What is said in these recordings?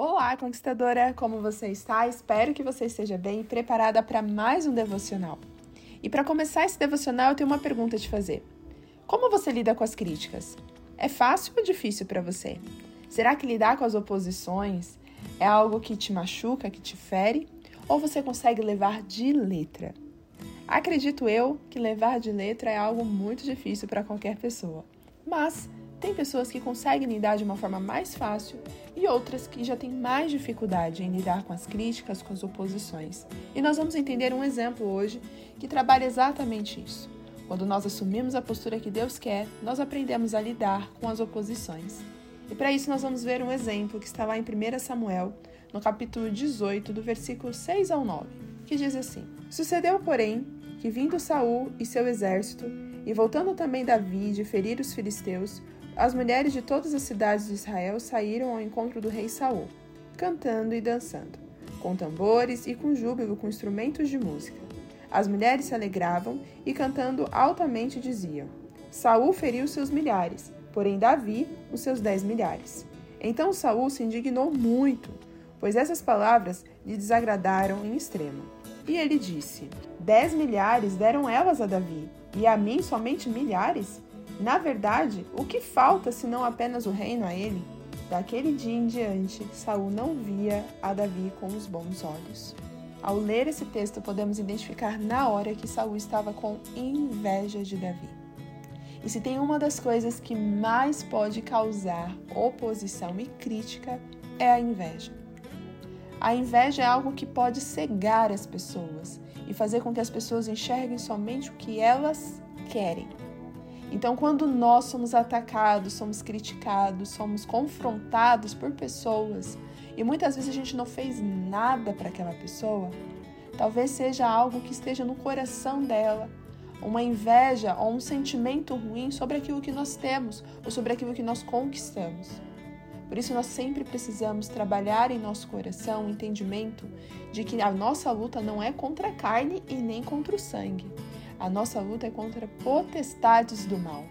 Olá, conquistadora! Como você está? Espero que você esteja bem e preparada para mais um devocional. E para começar esse devocional, eu tenho uma pergunta a te fazer. Como você lida com as críticas? É fácil ou difícil para você? Será que lidar com as oposições é algo que te machuca, que te fere? Ou você consegue levar de letra? Acredito eu que levar de letra é algo muito difícil para qualquer pessoa. Mas tem pessoas que conseguem lidar de uma forma mais fácil e outras que já têm mais dificuldade em lidar com as críticas, com as oposições. E nós vamos entender um exemplo hoje que trabalha exatamente isso. Quando nós assumimos a postura que Deus quer, nós aprendemos a lidar com as oposições. E para isso nós vamos ver um exemplo que está lá em 1 Samuel, no capítulo 18, do versículo 6 ao 9, que diz assim: Sucedeu, porém, que vindo Saul e seu exército, e voltando também Davi de ferir os filisteus, as mulheres de todas as cidades de Israel saíram ao encontro do rei Saul, cantando e dançando, com tambores e com júbilo com instrumentos de música. As mulheres se alegravam e cantando altamente diziam: Saul feriu seus milhares, porém Davi os seus dez milhares. Então Saul se indignou muito, pois essas palavras lhe desagradaram em extremo. E ele disse: Dez milhares deram elas a Davi, e a mim somente milhares? Na verdade, o que falta senão apenas o reino a ele? Daquele dia em diante, Saul não via a Davi com os bons olhos. Ao ler esse texto, podemos identificar na hora que Saul estava com inveja de Davi. E se tem uma das coisas que mais pode causar oposição e crítica, é a inveja. A inveja é algo que pode cegar as pessoas e fazer com que as pessoas enxerguem somente o que elas querem então, quando nós somos atacados, somos criticados, somos confrontados por pessoas e muitas vezes a gente não fez nada para aquela pessoa, talvez seja algo que esteja no coração dela, uma inveja ou um sentimento ruim sobre aquilo que nós temos ou sobre aquilo que nós conquistamos. Por isso, nós sempre precisamos trabalhar em nosso coração o entendimento de que a nossa luta não é contra a carne e nem contra o sangue a nossa luta é contra potestades do mal.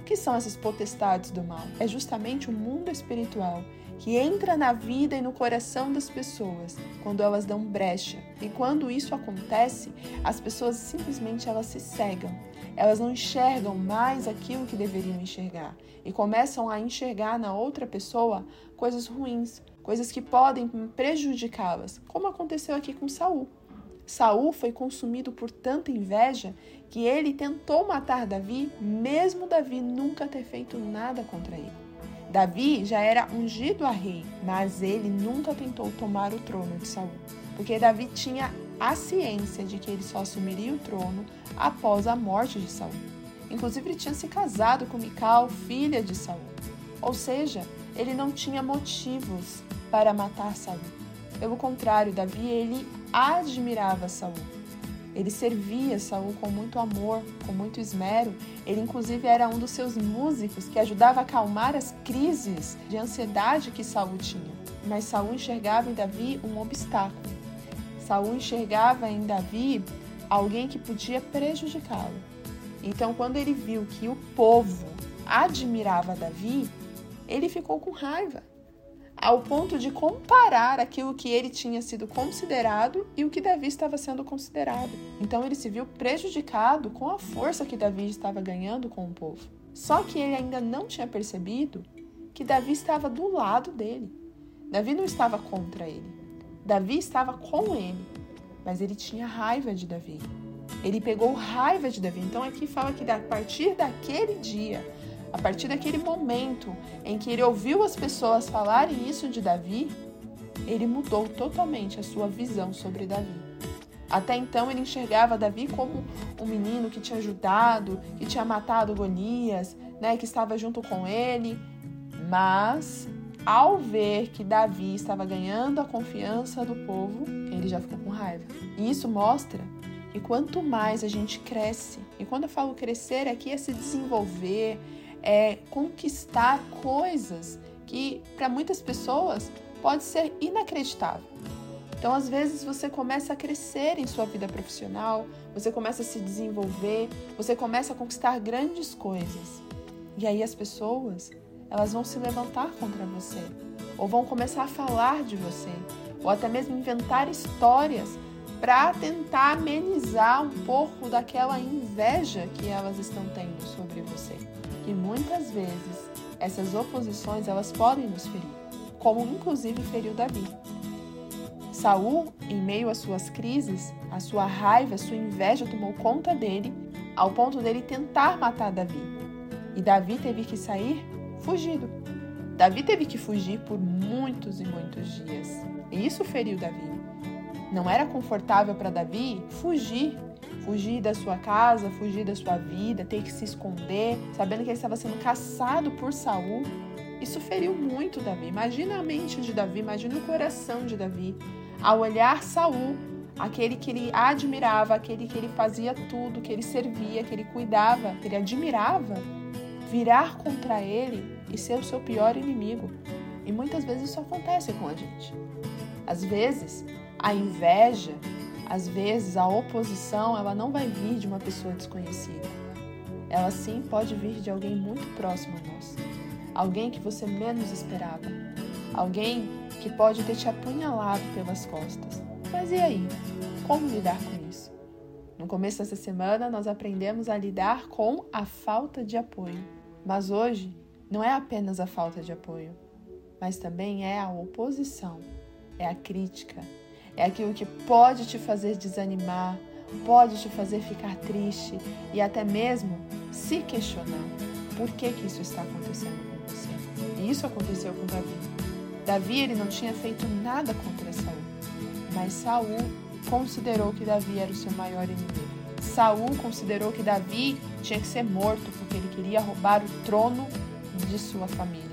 O que são essas potestades do mal? É justamente o mundo espiritual que entra na vida e no coração das pessoas quando elas dão brecha. E quando isso acontece, as pessoas simplesmente elas se cegam. Elas não enxergam mais aquilo que deveriam enxergar e começam a enxergar na outra pessoa coisas ruins, coisas que podem prejudicá-las, como aconteceu aqui com Saul. Saul foi consumido por tanta inveja que ele tentou matar Davi, mesmo Davi nunca ter feito nada contra ele. Davi já era ungido a rei, mas ele nunca tentou tomar o trono de Saul, porque Davi tinha a ciência de que ele só assumiria o trono após a morte de Saul. Inclusive ele tinha se casado com Mical, filha de Saul. Ou seja, ele não tinha motivos para matar Saul. Pelo contrário, Davi ele admirava Saul. Ele servia Saul com muito amor, com muito esmero. Ele inclusive era um dos seus músicos que ajudava a acalmar as crises de ansiedade que Saul tinha. Mas Saul enxergava em Davi um obstáculo. Saul enxergava em Davi alguém que podia prejudicá-lo. Então, quando ele viu que o povo admirava Davi, ele ficou com raiva ao ponto de comparar aquilo que ele tinha sido considerado e o que Davi estava sendo considerado. Então ele se viu prejudicado com a força que Davi estava ganhando com o povo. Só que ele ainda não tinha percebido que Davi estava do lado dele. Davi não estava contra ele. Davi estava com ele, mas ele tinha raiva de Davi. Ele pegou raiva de Davi. Então aqui fala que a partir daquele dia, a partir daquele momento em que ele ouviu as pessoas falarem isso de Davi, ele mudou totalmente a sua visão sobre Davi. Até então ele enxergava Davi como um menino que tinha ajudado, que tinha matado Golias, né, que estava junto com ele. Mas ao ver que Davi estava ganhando a confiança do povo, ele já ficou com raiva. E isso mostra que quanto mais a gente cresce, e quando eu falo crescer aqui é se desenvolver, é, conquistar coisas que para muitas pessoas pode ser inacreditável. Então, às vezes, você começa a crescer em sua vida profissional, você começa a se desenvolver, você começa a conquistar grandes coisas. E aí as pessoas, elas vão se levantar contra você. ou vão começar a falar de você, ou até mesmo inventar histórias para tentar amenizar um pouco daquela inveja que elas estão tendo sobre você. E muitas vezes essas oposições elas podem nos ferir, como inclusive feriu Davi. Saul, em meio às suas crises, a sua raiva, a sua inveja tomou conta dele, ao ponto dele tentar matar Davi. E Davi teve que sair fugido. Davi teve que fugir por muitos e muitos dias. E isso feriu Davi. Não era confortável para Davi fugir, fugir da sua casa, fugir da sua vida, ter que se esconder, sabendo que ele estava sendo caçado por Saul. Isso feriu muito Davi. Imagina a mente de Davi, imagina o coração de Davi ao olhar Saul, aquele que ele admirava, aquele que ele fazia tudo, que ele servia, que ele cuidava, que ele admirava, virar contra ele e ser o seu pior inimigo. E muitas vezes isso acontece com a gente. Às vezes, a inveja, às vezes a oposição, ela não vai vir de uma pessoa desconhecida. Ela sim pode vir de alguém muito próximo a nós. Alguém que você menos esperava. Alguém que pode ter te apunhalado pelas costas. Mas e aí? Como lidar com isso? No começo dessa semana, nós aprendemos a lidar com a falta de apoio. Mas hoje, não é apenas a falta de apoio, mas também é a oposição, é a crítica, é aquilo que pode te fazer desanimar, pode te fazer ficar triste e até mesmo se questionar por que, que isso está acontecendo com você. E isso aconteceu com Davi. Davi ele não tinha feito nada contra Saul, mas Saul considerou que Davi era o seu maior inimigo. Saul considerou que Davi tinha que ser morto porque ele queria roubar o trono de sua família.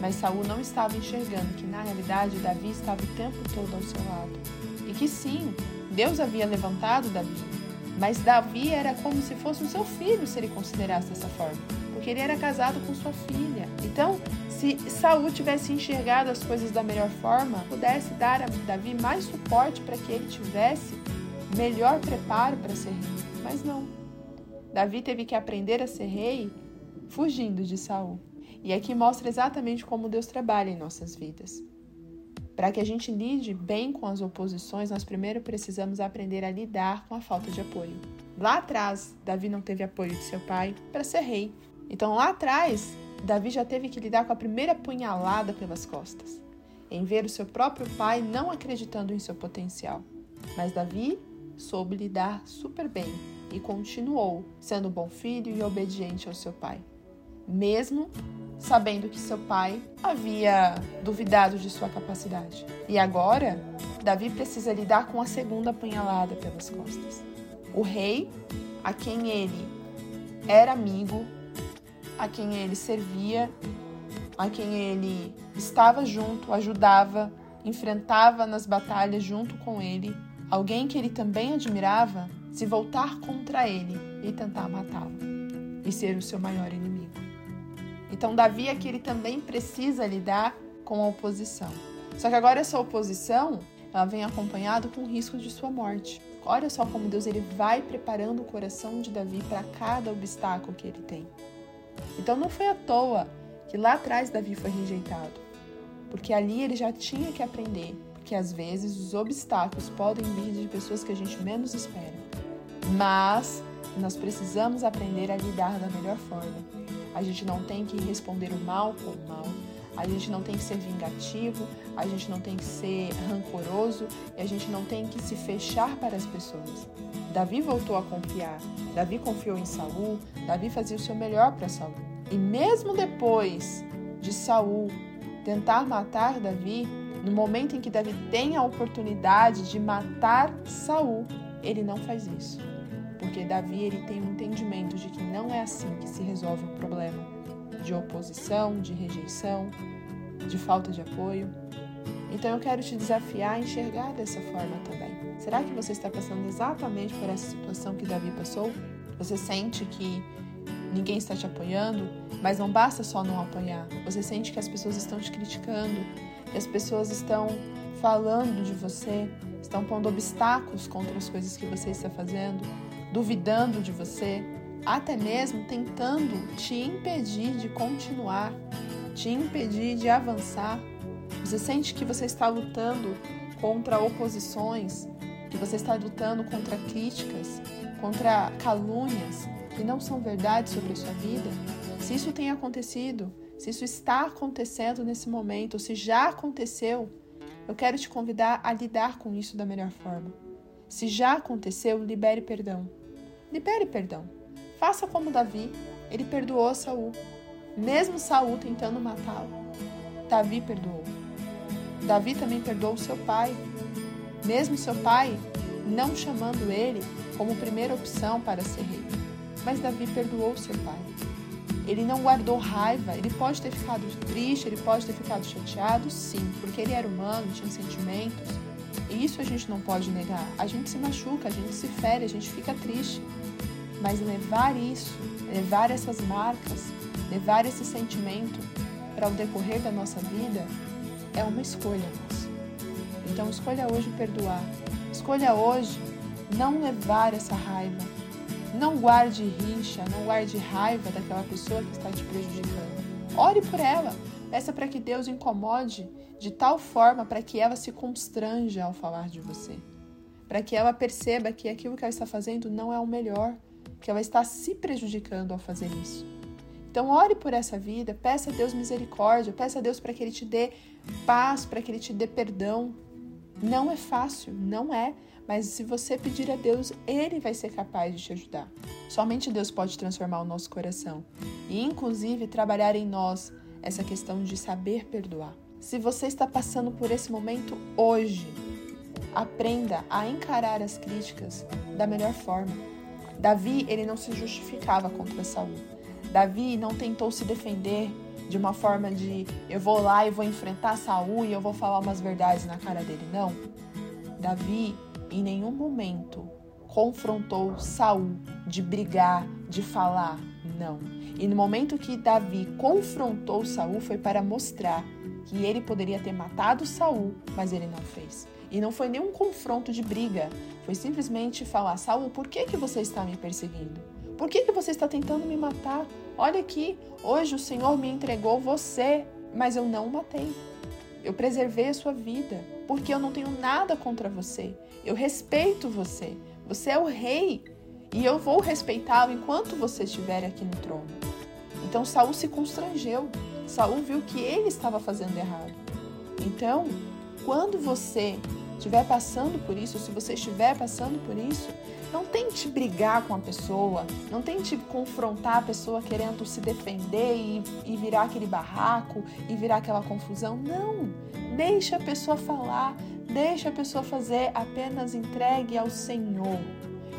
Mas Saul não estava enxergando que na realidade Davi estava o tempo todo ao seu lado. E que sim, Deus havia levantado Davi, mas Davi era como se fosse o seu filho se ele considerasse dessa forma, porque ele era casado com sua filha. Então, se Saul tivesse enxergado as coisas da melhor forma, pudesse dar a Davi mais suporte para que ele tivesse melhor preparo para ser rei. Mas não. Davi teve que aprender a ser rei fugindo de Saul. E aqui mostra exatamente como Deus trabalha em nossas vidas. Para que a gente lide bem com as oposições, nós primeiro precisamos aprender a lidar com a falta de apoio. Lá atrás, Davi não teve apoio de seu pai para ser rei. Então, lá atrás, Davi já teve que lidar com a primeira punhalada pelas costas, em ver o seu próprio pai não acreditando em seu potencial. Mas Davi soube lidar super bem e continuou sendo bom filho e obediente ao seu pai, mesmo sabendo que seu pai havia duvidado de sua capacidade. E agora, Davi precisa lidar com a segunda apunhalada pelas costas. O rei, a quem ele era amigo, a quem ele servia, a quem ele estava junto, ajudava, enfrentava nas batalhas junto com ele, alguém que ele também admirava, se voltar contra ele e tentar matá-lo e ser o seu maior inimigo. Então, Davi aqui ele também precisa lidar com a oposição. Só que agora essa oposição ela vem acompanhada com o risco de sua morte. Olha só como Deus ele vai preparando o coração de Davi para cada obstáculo que ele tem. Então não foi à toa que lá atrás Davi foi rejeitado, porque ali ele já tinha que aprender que às vezes os obstáculos podem vir de pessoas que a gente menos espera. Mas nós precisamos aprender a lidar da melhor forma. A gente não tem que responder o mal com o mal. A gente não tem que ser vingativo, a gente não tem que ser rancoroso e a gente não tem que se fechar para as pessoas. Davi voltou a confiar. Davi confiou em Saul, Davi fazia o seu melhor para Saul. E mesmo depois de Saul tentar matar Davi, no momento em que Davi tem a oportunidade de matar Saul, ele não faz isso porque Davi ele tem um entendimento de que não é assim que se resolve o problema de oposição, de rejeição, de falta de apoio. Então eu quero te desafiar a enxergar dessa forma também. Será que você está passando exatamente por essa situação que Davi passou? Você sente que ninguém está te apoiando, mas não basta só não apoiar. Você sente que as pessoas estão te criticando, que as pessoas estão falando de você, estão pondo obstáculos contra as coisas que você está fazendo duvidando de você, até mesmo tentando te impedir de continuar, te impedir de avançar. Você sente que você está lutando contra oposições, que você está lutando contra críticas, contra calúnias que não são verdade sobre a sua vida? Se isso tem acontecido, se isso está acontecendo nesse momento, se já aconteceu, eu quero te convidar a lidar com isso da melhor forma. Se já aconteceu, libere perdão. Libere perdão. Faça como Davi, ele perdoou Saul, mesmo Saul tentando matá-lo. Davi perdoou. Davi também perdoou seu pai, mesmo seu pai não chamando ele como primeira opção para ser rei. Mas Davi perdoou seu pai. Ele não guardou raiva, ele pode ter ficado triste, ele pode ter ficado chateado, sim, porque ele era humano, tinha sentimentos. E isso a gente não pode negar. A gente se machuca, a gente se fere, a gente fica triste. Mas levar isso, levar essas marcas, levar esse sentimento para o decorrer da nossa vida é uma escolha nossa. Então escolha hoje perdoar. Escolha hoje não levar essa raiva. Não guarde rixa, não guarde raiva daquela pessoa que está te prejudicando. Ore por ela. Peça para que Deus incomode de tal forma para que ela se constranja ao falar de você. Para que ela perceba que aquilo que ela está fazendo não é o melhor, que ela está se prejudicando ao fazer isso. Então, ore por essa vida, peça a Deus misericórdia, peça a Deus para que Ele te dê paz, para que Ele te dê perdão. Não é fácil, não é, mas se você pedir a Deus, Ele vai ser capaz de te ajudar. Somente Deus pode transformar o nosso coração e, inclusive, trabalhar em nós essa questão de saber perdoar. Se você está passando por esse momento hoje, aprenda a encarar as críticas da melhor forma. Davi, ele não se justificava contra Saul. Davi não tentou se defender de uma forma de eu vou lá e vou enfrentar Saul e eu vou falar umas verdades na cara dele. Não. Davi em nenhum momento confrontou Saul de brigar, de falar. Não. E no momento que Davi confrontou Saul foi para mostrar que ele poderia ter matado Saul, mas ele não fez. E não foi nenhum confronto de briga, foi simplesmente falar: Saul, por que, que você está me perseguindo? Por que, que você está tentando me matar? Olha aqui, hoje o Senhor me entregou você, mas eu não o matei. Eu preservei a sua vida, porque eu não tenho nada contra você. Eu respeito você. Você é o rei e eu vou respeitá-lo enquanto você estiver aqui no trono. Então Saul se constrangeu. Saul viu que ele estava fazendo errado. Então, quando você estiver passando por isso, se você estiver passando por isso, não tente brigar com a pessoa, não tente confrontar a pessoa querendo se defender e, e virar aquele barraco e virar aquela confusão. Não! Deixa a pessoa falar, deixa a pessoa fazer, apenas entregue ao Senhor.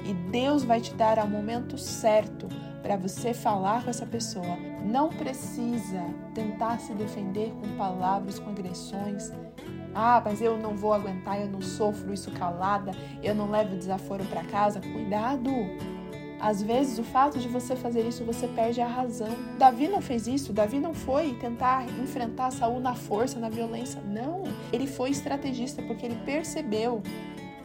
E Deus vai te dar ao momento certo para você falar com essa pessoa. Não precisa tentar se defender com palavras, com agressões. Ah, mas eu não vou aguentar, eu não sofro isso calada, eu não levo desaforo para casa. Cuidado! Às vezes, o fato de você fazer isso, você perde a razão. Davi não fez isso. Davi não foi tentar enfrentar Saul na força, na violência. Não. Ele foi estrategista porque ele percebeu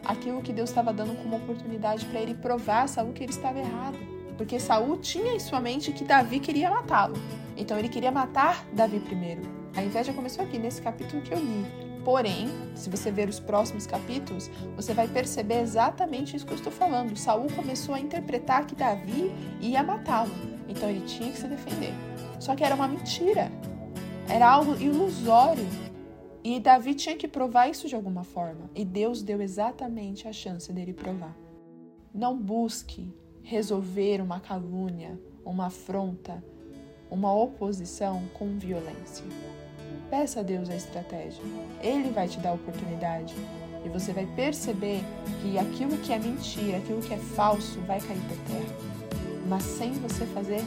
aquilo que Deus estava dando como oportunidade para ele provar a Saul que ele estava errado. Porque Saul tinha em sua mente que Davi queria matá-lo. Então ele queria matar Davi primeiro. A inveja começou aqui nesse capítulo que eu li. Porém, se você ver os próximos capítulos, você vai perceber exatamente isso que eu estou falando. Saul começou a interpretar que Davi ia matá-lo, então ele tinha que se defender. Só que era uma mentira, era algo ilusório. E Davi tinha que provar isso de alguma forma. E Deus deu exatamente a chance dele provar. Não busque resolver uma calúnia, uma afronta, uma oposição com violência. Peça a Deus a estratégia. Ele vai te dar a oportunidade. E você vai perceber que aquilo que é mentira, aquilo que é falso, vai cair por terra. Mas sem você fazer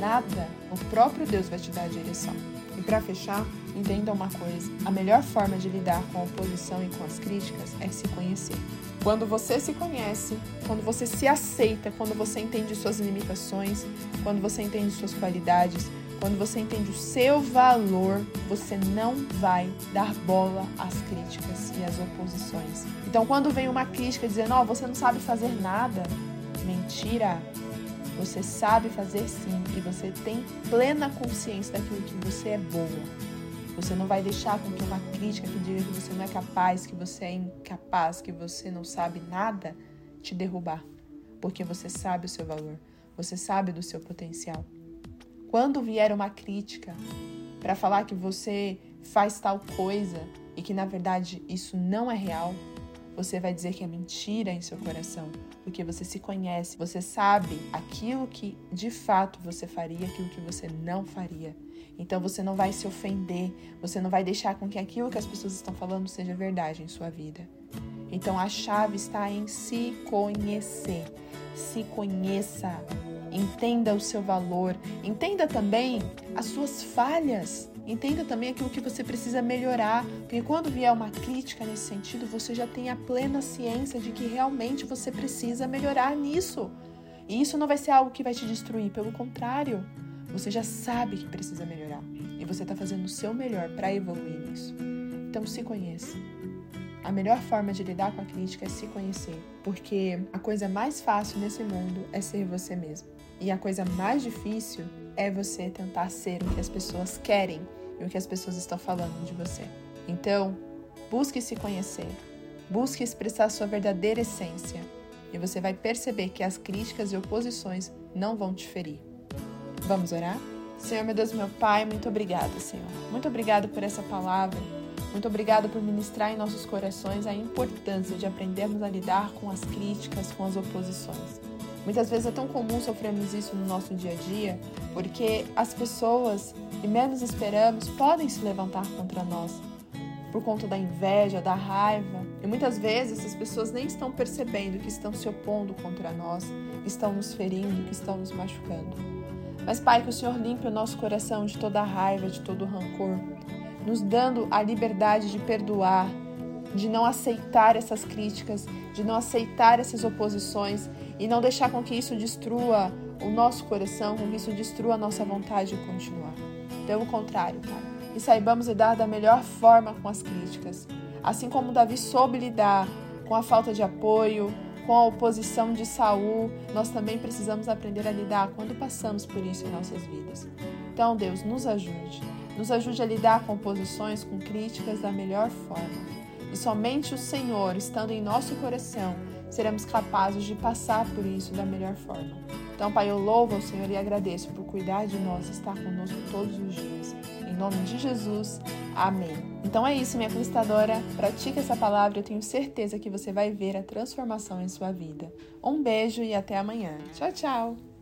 nada, o próprio Deus vai te dar a direção. E para fechar, entenda uma coisa: a melhor forma de lidar com a oposição e com as críticas é se conhecer. Quando você se conhece, quando você se aceita, quando você entende suas limitações, quando você entende suas qualidades, quando você entende o seu valor, você não vai dar bola às críticas e às oposições. Então, quando vem uma crítica dizendo, ó, oh, você não sabe fazer nada, mentira. Você sabe fazer sim e você tem plena consciência daquilo que você é boa. Você não vai deixar com que uma crítica que diga que você não é capaz, que você é incapaz, que você não sabe nada, te derrubar. Porque você sabe o seu valor, você sabe do seu potencial. Quando vier uma crítica para falar que você faz tal coisa e que na verdade isso não é real, você vai dizer que é mentira em seu coração, porque você se conhece, você sabe aquilo que de fato você faria, aquilo que você não faria. Então você não vai se ofender, você não vai deixar com que aquilo que as pessoas estão falando seja verdade em sua vida. Então a chave está em se conhecer. Se conheça, entenda o seu valor, entenda também as suas falhas. Entenda também aquilo que você precisa melhorar, porque quando vier uma crítica nesse sentido, você já tem a plena ciência de que realmente você precisa melhorar nisso. E isso não vai ser algo que vai te destruir, pelo contrário, você já sabe que precisa melhorar e você está fazendo o seu melhor para evoluir nisso. Então se conheça. A melhor forma de lidar com a crítica é se conhecer, porque a coisa mais fácil nesse mundo é ser você mesmo. E a coisa mais difícil é você tentar ser o que as pessoas querem e o que as pessoas estão falando de você. Então, busque se conhecer, busque expressar sua verdadeira essência e você vai perceber que as críticas e oposições não vão te ferir. Vamos orar? Senhor, meu Deus, meu Pai, muito obrigada, Senhor. Muito obrigado por essa palavra. Muito obrigado por ministrar em nossos corações a importância de aprendermos a lidar com as críticas, com as oposições. Muitas vezes é tão comum sofrermos isso no nosso dia a dia, porque as pessoas que menos esperamos podem se levantar contra nós por conta da inveja, da raiva. E muitas vezes essas pessoas nem estão percebendo que estão se opondo contra nós, estão nos ferindo, que estão nos machucando. Mas, Pai, que o Senhor limpe o nosso coração de toda raiva, de todo rancor, nos dando a liberdade de perdoar, de não aceitar essas críticas, de não aceitar essas oposições e não deixar com que isso destrua o nosso coração, com que isso destrua a nossa vontade de continuar. Pelo contrário, Pai, e saibamos lidar da melhor forma com as críticas. Assim como Davi soube lidar com a falta de apoio, com a oposição de Saul, nós também precisamos aprender a lidar quando passamos por isso em nossas vidas. Então, Deus, nos ajude. Nos ajude a lidar com oposições, com críticas da melhor forma. E somente o Senhor, estando em nosso coração, seremos capazes de passar por isso da melhor forma. Então, Pai, eu louvo ao Senhor e agradeço por cuidar de nós, estar conosco todos os dias. Em nome de Jesus, amém. Então é isso, minha conquistadora. Pratique essa palavra, eu tenho certeza que você vai ver a transformação em sua vida. Um beijo e até amanhã. Tchau, tchau!